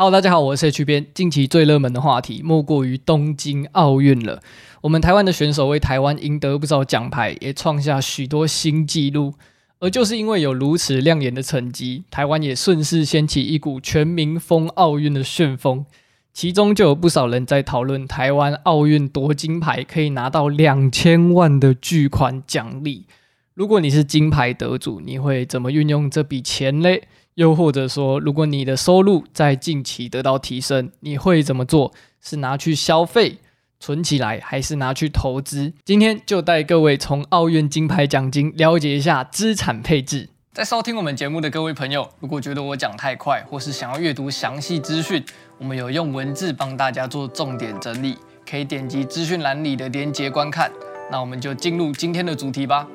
Hello，大家好，我是 H 边。近期最热门的话题莫过于东京奥运了。我们台湾的选手为台湾赢得不少奖牌，也创下许多新纪录。而就是因为有如此亮眼的成绩，台湾也顺势掀起一股全民疯奥运的旋风。其中就有不少人在讨论，台湾奥运夺金牌可以拿到两千万的巨款奖励。如果你是金牌得主，你会怎么运用这笔钱嘞？又或者说，如果你的收入在近期得到提升，你会怎么做？是拿去消费、存起来，还是拿去投资？今天就带各位从奥运金牌奖金了解一下资产配置。在收听我们节目的各位朋友，如果觉得我讲太快，或是想要阅读详细资讯，我们有用文字帮大家做重点整理，可以点击资讯栏里的链接观看。那我们就进入今天的主题吧。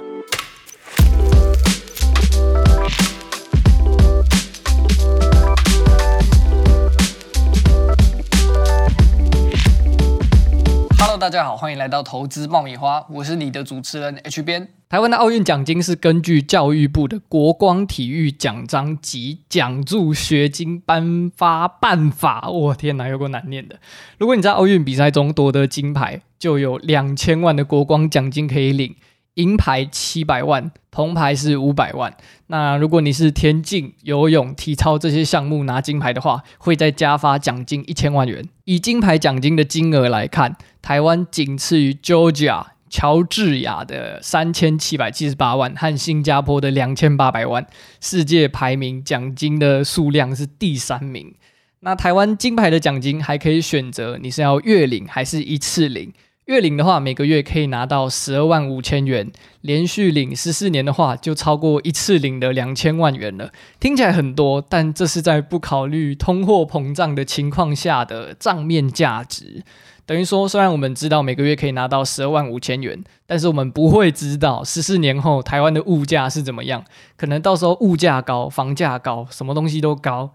大家好，欢迎来到投资爆米花，我是你的主持人 H 编。台湾的奥运奖金是根据教育部的国光体育奖章及奖助学金颁发办法。我天哪，有够难念的！如果你在奥运比赛中夺得金牌，就有两千万的国光奖金可以领。银牌七百万，铜牌是五百万。那如果你是田径、游泳、体操这些项目拿金牌的话，会再加发奖金一千万元。以金牌奖金的金额来看，台湾仅次于 Georgia 乔治亚的三千七百七十八万和新加坡的两千八百万，世界排名奖金的数量是第三名。那台湾金牌的奖金还可以选择，你是要月领还是一次领？月领的话，每个月可以拿到十二万五千元；连续领十四年的话，就超过一次领的两千万元了。听起来很多，但这是在不考虑通货膨胀的情况下的账面价值。等于说，虽然我们知道每个月可以拿到十二万五千元，但是我们不会知道十四年后台湾的物价是怎么样。可能到时候物价高，房价高，什么东西都高，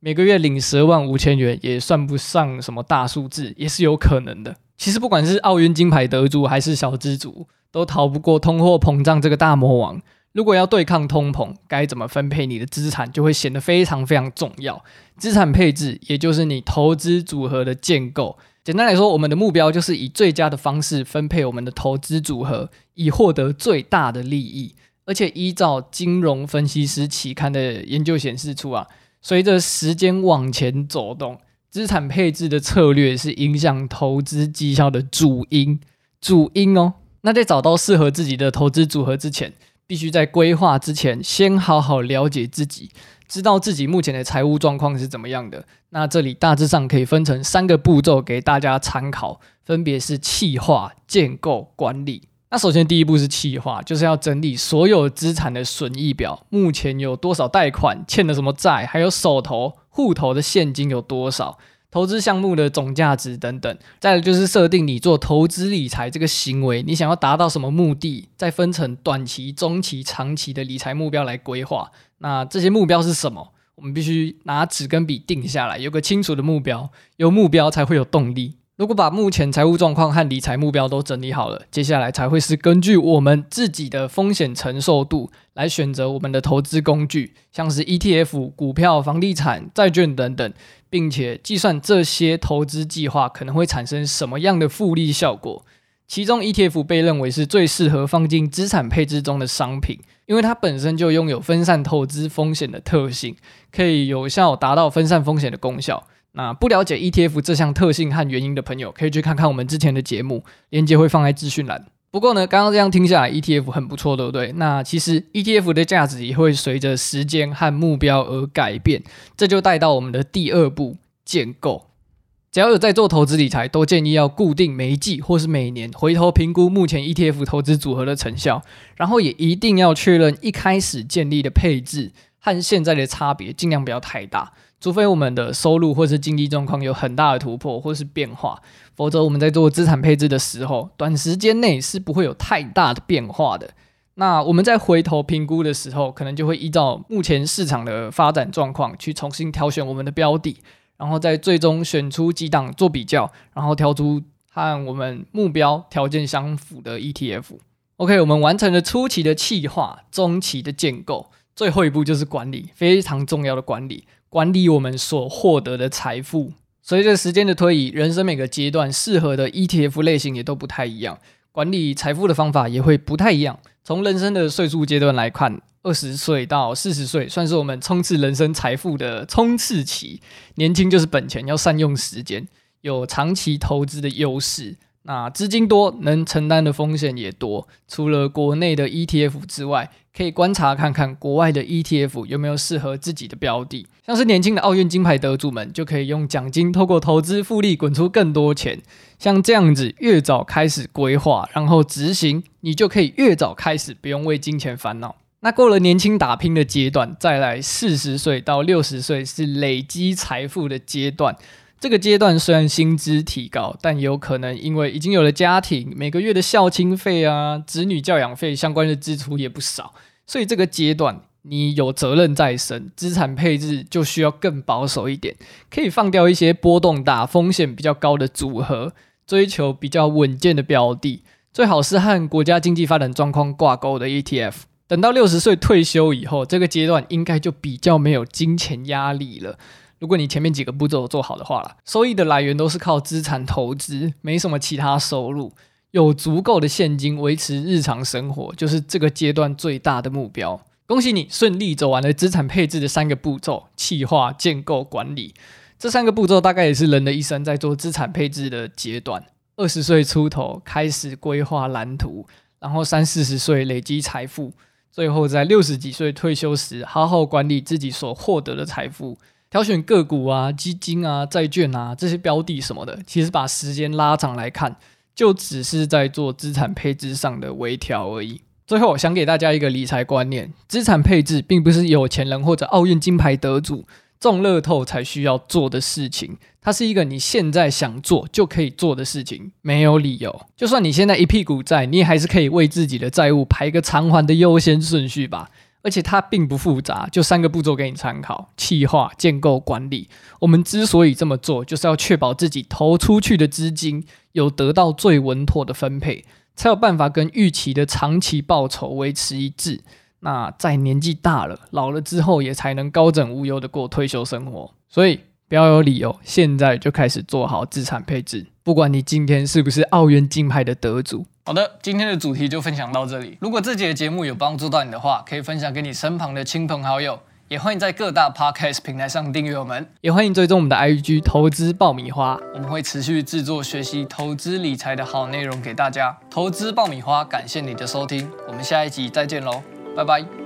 每个月领十二万五千元也算不上什么大数字，也是有可能的。其实不管是奥运金牌得主还是小资族，都逃不过通货膨胀这个大魔王。如果要对抗通膨，该怎么分配你的资产，就会显得非常非常重要。资产配置，也就是你投资组合的建构。简单来说，我们的目标就是以最佳的方式分配我们的投资组合，以获得最大的利益。而且依照金融分析师期刊的研究显示出啊，随着时间往前走动。资产配置的策略是影响投资绩效的主因，主因哦。那在找到适合自己的投资组合之前，必须在规划之前先好好了解自己，知道自己目前的财务状况是怎么样的。那这里大致上可以分成三个步骤给大家参考，分别是企划、建构、管理。那首先第一步是企划，就是要整理所有资产的损益表，目前有多少贷款，欠了什么债，还有手头。户头的现金有多少？投资项目的总价值等等。再来就是设定你做投资理财这个行为，你想要达到什么目的？再分成短期、中期、长期的理财目标来规划。那这些目标是什么？我们必须拿纸跟笔定下来，有个清楚的目标。有目标才会有动力。如果把目前财务状况和理财目标都整理好了，接下来才会是根据我们自己的风险承受度来选择我们的投资工具，像是 ETF、股票、房地产、债券等等，并且计算这些投资计划可能会产生什么样的复利效果。其中 ETF 被认为是最适合放进资产配置中的商品，因为它本身就拥有分散投资风险的特性，可以有效达到分散风险的功效。那不了解 ETF 这项特性和原因的朋友，可以去看看我们之前的节目，链接会放在资讯栏。不过呢，刚刚这样听下来，ETF 很不错，对不对？那其实 ETF 的价值也会随着时间和目标而改变，这就带到我们的第二步建构。只要有在做投资理财，都建议要固定每一季或是每年回头评估目前 ETF 投资组合的成效，然后也一定要确认一开始建立的配置和现在的差别，尽量不要太大。除非我们的收入或是经济状况有很大的突破或是变化，否则我们在做资产配置的时候，短时间内是不会有太大的变化的。那我们在回头评估的时候，可能就会依照目前市场的发展状况去重新挑选我们的标的，然后再最终选出几档做比较，然后挑出和我们目标条件相符的 ETF。OK，我们完成了初期的企划，中期的建构，最后一步就是管理，非常重要的管理。管理我们所获得的财富。随着时间的推移，人生每个阶段适合的 ETF 类型也都不太一样，管理财富的方法也会不太一样。从人生的岁数阶段来看，二十岁到四十岁算是我们冲刺人生财富的冲刺期。年轻就是本钱，要善用时间，有长期投资的优势。那资金多，能承担的风险也多。除了国内的 ETF 之外，可以观察看看国外的 ETF 有没有适合自己的标的。像是年轻的奥运金牌得主们，就可以用奖金透过投资复利滚出更多钱。像这样子，越早开始规划，然后执行，你就可以越早开始，不用为金钱烦恼。那过了年轻打拼的阶段，再来四十岁到六十岁是累积财富的阶段。这个阶段虽然薪资提高，但有可能因为已经有了家庭，每个月的孝亲费啊、子女教养费相关的支出也不少，所以这个阶段你有责任在身，资产配置就需要更保守一点，可以放掉一些波动大、风险比较高的组合，追求比较稳健的标的，最好是和国家经济发展状况挂钩的 ETF。等到六十岁退休以后，这个阶段应该就比较没有金钱压力了。如果你前面几个步骤做好的话啦，收益的来源都是靠资产投资，没什么其他收入，有足够的现金维持日常生活，就是这个阶段最大的目标。恭喜你顺利走完了资产配置的三个步骤：企划、建构、管理。这三个步骤大概也是人的一生在做资产配置的阶段。二十岁出头开始规划蓝图，然后三四十岁累积财富，最后在六十几岁退休时好好管理自己所获得的财富。挑选个股啊、基金啊、债券啊这些标的什么的，其实把时间拉长来看，就只是在做资产配置上的微调而已。最后，想给大家一个理财观念：资产配置并不是有钱人或者奥运金牌得主中乐透才需要做的事情，它是一个你现在想做就可以做的事情，没有理由。就算你现在一屁股债，你也还是可以为自己的债务排个偿还的优先顺序吧。而且它并不复杂，就三个步骤给你参考：企划、建构、管理。我们之所以这么做，就是要确保自己投出去的资金有得到最稳妥的分配，才有办法跟预期的长期报酬维持一致。那在年纪大了、老了之后，也才能高枕无忧的过退休生活。所以，不要有理由，现在就开始做好资产配置。不管你今天是不是奥运金牌的得主。好的，今天的主题就分享到这里。如果这节节目有帮助到你的话，可以分享给你身旁的亲朋好友，也欢迎在各大 podcast 平台上订阅我们，也欢迎追踪我们的 IG 投资爆米花，我们会持续制作学习投资理财的好内容给大家。投资爆米花，感谢你的收听，我们下一集再见喽，拜拜。